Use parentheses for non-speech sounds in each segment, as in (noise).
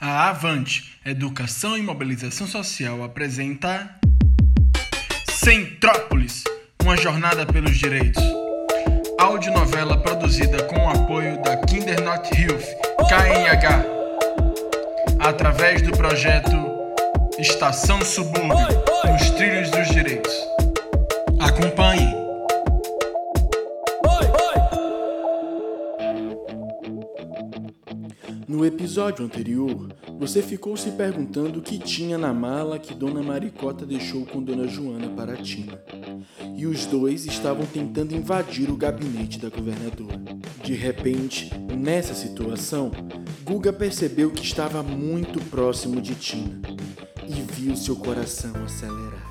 A Avante Educação e Mobilização Social apresenta Centrópolis Uma Jornada pelos Direitos. Audionovela produzida com o apoio da Kinder Not Health, KNH, através do projeto Estação Subúrbio nos Trilhos dos Direitos. Acompanhe. Episódio anterior, você ficou se perguntando o que tinha na mala que Dona Maricota deixou com Dona Joana para a Tina. E os dois estavam tentando invadir o gabinete da governadora. De repente, nessa situação, Guga percebeu que estava muito próximo de Tina e viu seu coração acelerar.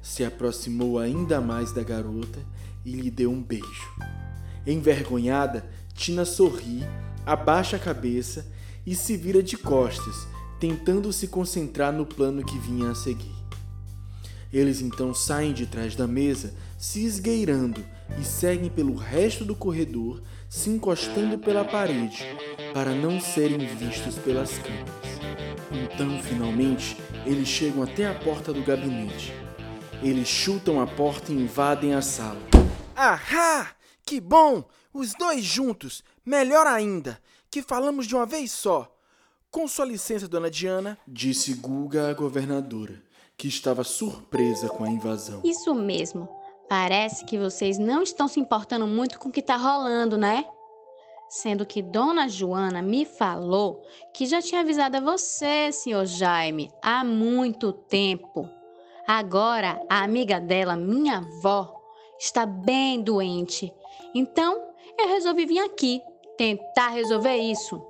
Se aproximou ainda mais da garota e lhe deu um beijo. Envergonhada, Tina sorri abaixa a cabeça e se vira de costas, tentando se concentrar no plano que vinha a seguir. Eles então saem de trás da mesa, se esgueirando e seguem pelo resto do corredor, se encostando pela parede, para não serem vistos pelas câmeras. Então, finalmente, eles chegam até a porta do gabinete. Eles chutam a porta e invadem a sala. Ahá! Que bom! Os dois juntos! Melhor ainda, que falamos de uma vez só. Com sua licença, dona Diana, disse Guga à governadora, que estava surpresa com a invasão. Isso mesmo. Parece que vocês não estão se importando muito com o que está rolando, né? Sendo que Dona Joana me falou que já tinha avisado a você, senhor Jaime, há muito tempo. Agora, a amiga dela, minha avó, está bem doente. Então, eu resolvi vir aqui tentar resolver isso.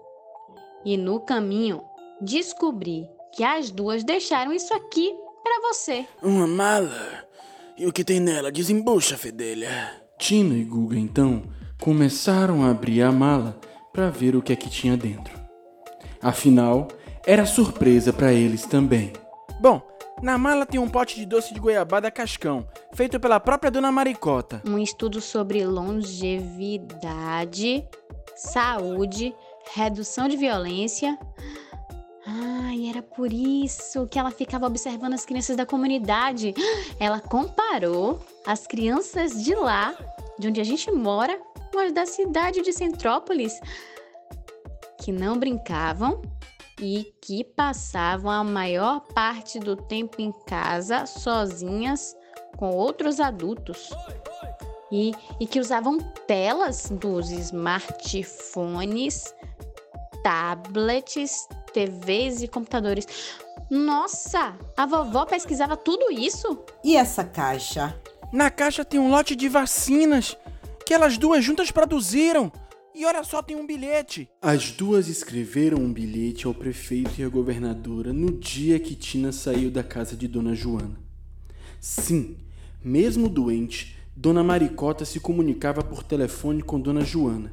E no caminho, descobri que as duas deixaram isso aqui para você. Uma mala? E o que tem nela? Desembucha, fedelha. Tina e Guga então começaram a abrir a mala para ver o que é que tinha dentro. Afinal, era surpresa para eles também. Bom, na mala tem um pote de doce de goiabada cascão, feito pela própria dona Maricota. Um estudo sobre longevidade saúde, redução de violência. Ai, era por isso que ela ficava observando as crianças da comunidade. Ela comparou as crianças de lá, de onde a gente mora, com as da cidade de Centrópolis, que não brincavam e que passavam a maior parte do tempo em casa sozinhas com outros adultos e, e que usavam telas dos smartphones, tablets, TVs e computadores. Nossa, a vovó pesquisava tudo isso? E essa caixa? Na caixa tem um lote de vacinas que elas duas juntas produziram. E olha só, tem um bilhete. As duas escreveram um bilhete ao prefeito e à governadora no dia que Tina saiu da casa de Dona Joana. Sim, mesmo doente, Dona Maricota se comunicava por telefone com Dona Joana,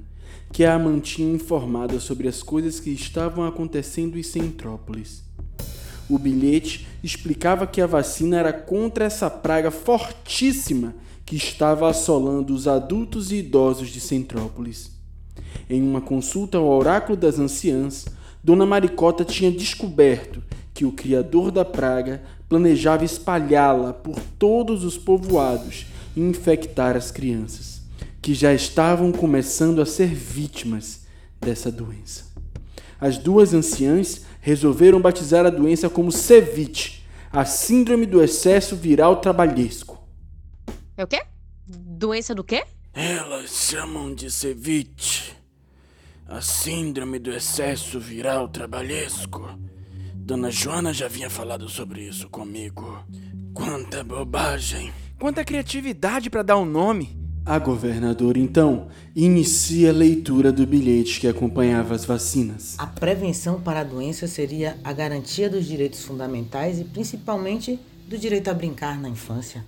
que a mantinha informada sobre as coisas que estavam acontecendo em Centrópolis. O bilhete explicava que a vacina era contra essa praga fortíssima que estava assolando os adultos e idosos de Centrópolis. Em uma consulta ao oráculo das anciãs, Dona Maricota tinha descoberto que o criador da praga planejava espalhá-la por todos os povoados e infectar as crianças, que já estavam começando a ser vítimas dessa doença. As duas anciãs resolveram batizar a doença como Cevite, a Síndrome do Excesso Viral Trabalhesco. É o quê? Doença do quê? Elas chamam de Cevite, a Síndrome do Excesso Viral Trabalhesco. Dona Joana já havia falado sobre isso comigo. Quanta bobagem! Quanta criatividade para dar um nome! A governadora, então, inicia a leitura do bilhete que acompanhava as vacinas. A prevenção para a doença seria a garantia dos direitos fundamentais e principalmente do direito a brincar na infância,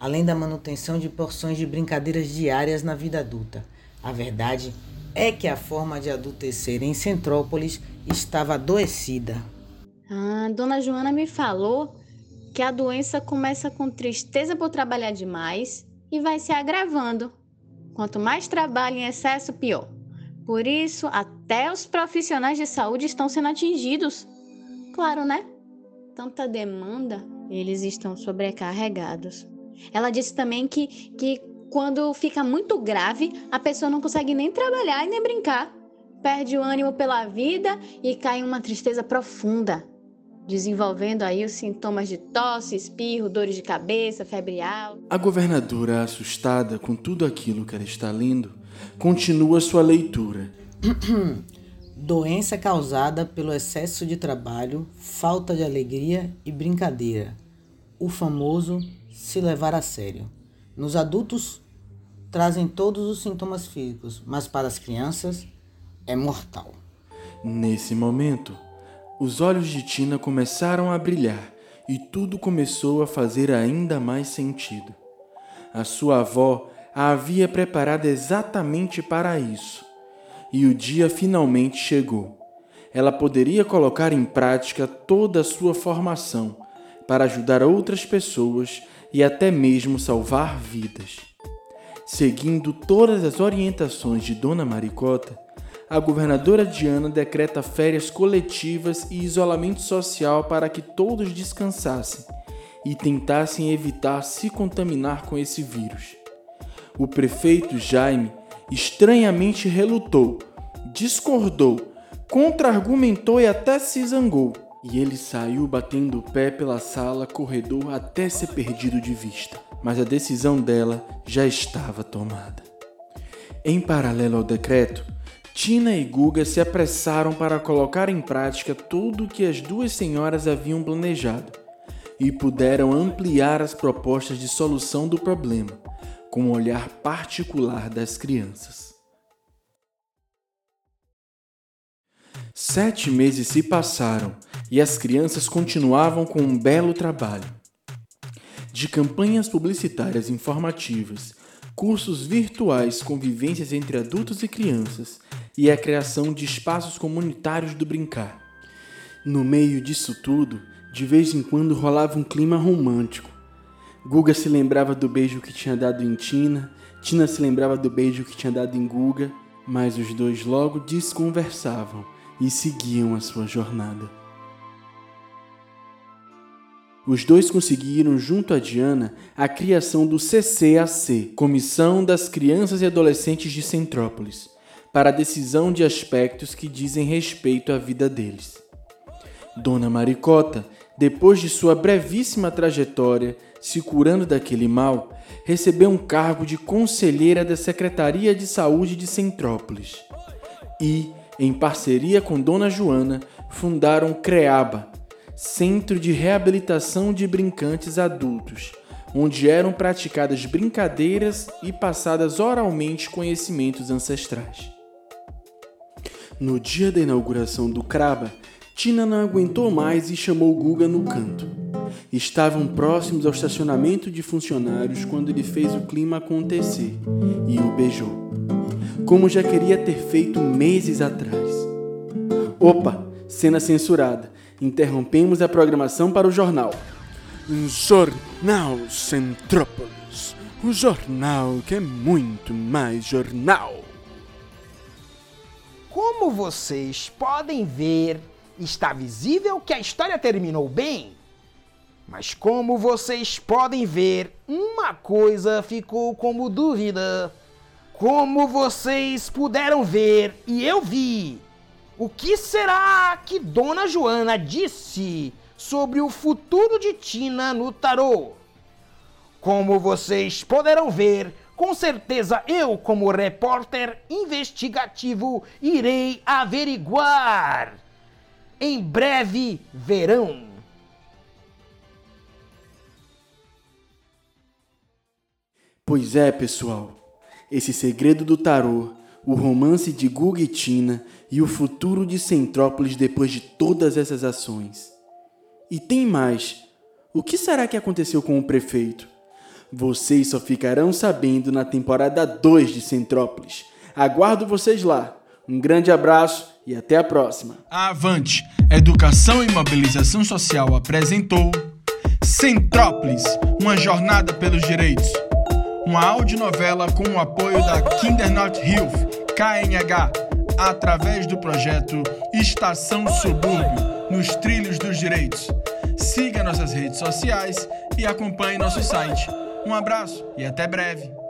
além da manutenção de porções de brincadeiras diárias na vida adulta. A verdade é que a forma de adultecer em Centrópolis estava adoecida. Ah, Dona Joana me falou que a doença começa com tristeza por trabalhar demais e vai se agravando. Quanto mais trabalho em excesso, pior. Por isso, Até os profissionais de saúde estão sendo atingidos. Claro, né? Tanta demanda, eles estão sobrecarregados. Ela disse também que, que quando fica muito grave, a pessoa não consegue nem trabalhar e nem brincar. Perde o ânimo pela vida e cai em uma tristeza profunda, desenvolvendo aí os sintomas de tosse, espirro, dores de cabeça, febre alta. A governadora, assustada com tudo aquilo que ela está lendo, continua sua leitura. (clears throat) Doença causada pelo excesso de trabalho, falta de alegria e brincadeira. O famoso se levar a sério. Nos adultos, trazem todos os sintomas físicos, mas para as crianças é mortal. Nesse momento, os olhos de Tina começaram a brilhar e tudo começou a fazer ainda mais sentido. A sua avó a havia preparado exatamente para isso. E o dia finalmente chegou. Ela poderia colocar em prática toda a sua formação para ajudar outras pessoas e até mesmo salvar vidas. Seguindo todas as orientações de Dona Maricota, a governadora Diana decreta férias coletivas e isolamento social para que todos descansassem e tentassem evitar se contaminar com esse vírus. O prefeito Jaime estranhamente relutou, discordou, contra-argumentou e até se zangou. E ele saiu batendo o pé pela sala, corredor, até ser perdido de vista. Mas a decisão dela já estava tomada. Em paralelo ao decreto, Tina e Guga se apressaram para colocar em prática tudo o que as duas senhoras haviam planejado e puderam ampliar as propostas de solução do problema com o olhar particular das crianças. Sete meses se passaram e as crianças continuavam com um belo trabalho. De campanhas publicitárias informativas, cursos virtuais com vivências entre adultos e crianças e a criação de espaços comunitários do brincar. No meio disso tudo, de vez em quando rolava um clima romântico, Guga se lembrava do beijo que tinha dado em Tina, Tina se lembrava do beijo que tinha dado em Guga, mas os dois logo desconversavam e seguiam a sua jornada. Os dois conseguiram, junto a Diana, a criação do CCAC, Comissão das Crianças e Adolescentes de Centrópolis, para a decisão de aspectos que dizem respeito à vida deles. Dona Maricota, depois de sua brevíssima trajetória, se curando daquele mal, recebeu um cargo de conselheira da Secretaria de Saúde de Centrópolis e, em parceria com Dona Joana, fundaram CREABA, Centro de Reabilitação de Brincantes Adultos, onde eram praticadas brincadeiras e passadas oralmente conhecimentos ancestrais. No dia da inauguração do CRABA, Tina não aguentou mais e chamou Guga no canto. Estavam próximos ao estacionamento de funcionários quando ele fez o clima acontecer e o beijou. Como já queria ter feito meses atrás. Opa, cena censurada. Interrompemos a programação para o jornal. Jornal Centrópolis. O jornal que é muito mais jornal. Como vocês podem ver, está visível que a história terminou bem. Mas como vocês podem ver, uma coisa ficou como dúvida. Como vocês puderam ver e eu vi, o que será que Dona Joana disse sobre o futuro de Tina no tarô? Como vocês poderão ver, com certeza eu, como repórter investigativo, irei averiguar. Em breve verão. Pois é, pessoal. Esse segredo do tarô, o romance de Guga e Tina e o futuro de Centrópolis depois de todas essas ações. E tem mais. O que será que aconteceu com o prefeito? Vocês só ficarão sabendo na temporada 2 de Centrópolis. Aguardo vocês lá. Um grande abraço e até a próxima. A Avante Educação e Mobilização Social apresentou Centrópolis, uma jornada pelos direitos. Uma audionovela com o apoio da Kindernot Hilf, KNH, através do projeto Estação Subúrbio, nos trilhos dos direitos. Siga nossas redes sociais e acompanhe nosso site. Um abraço e até breve.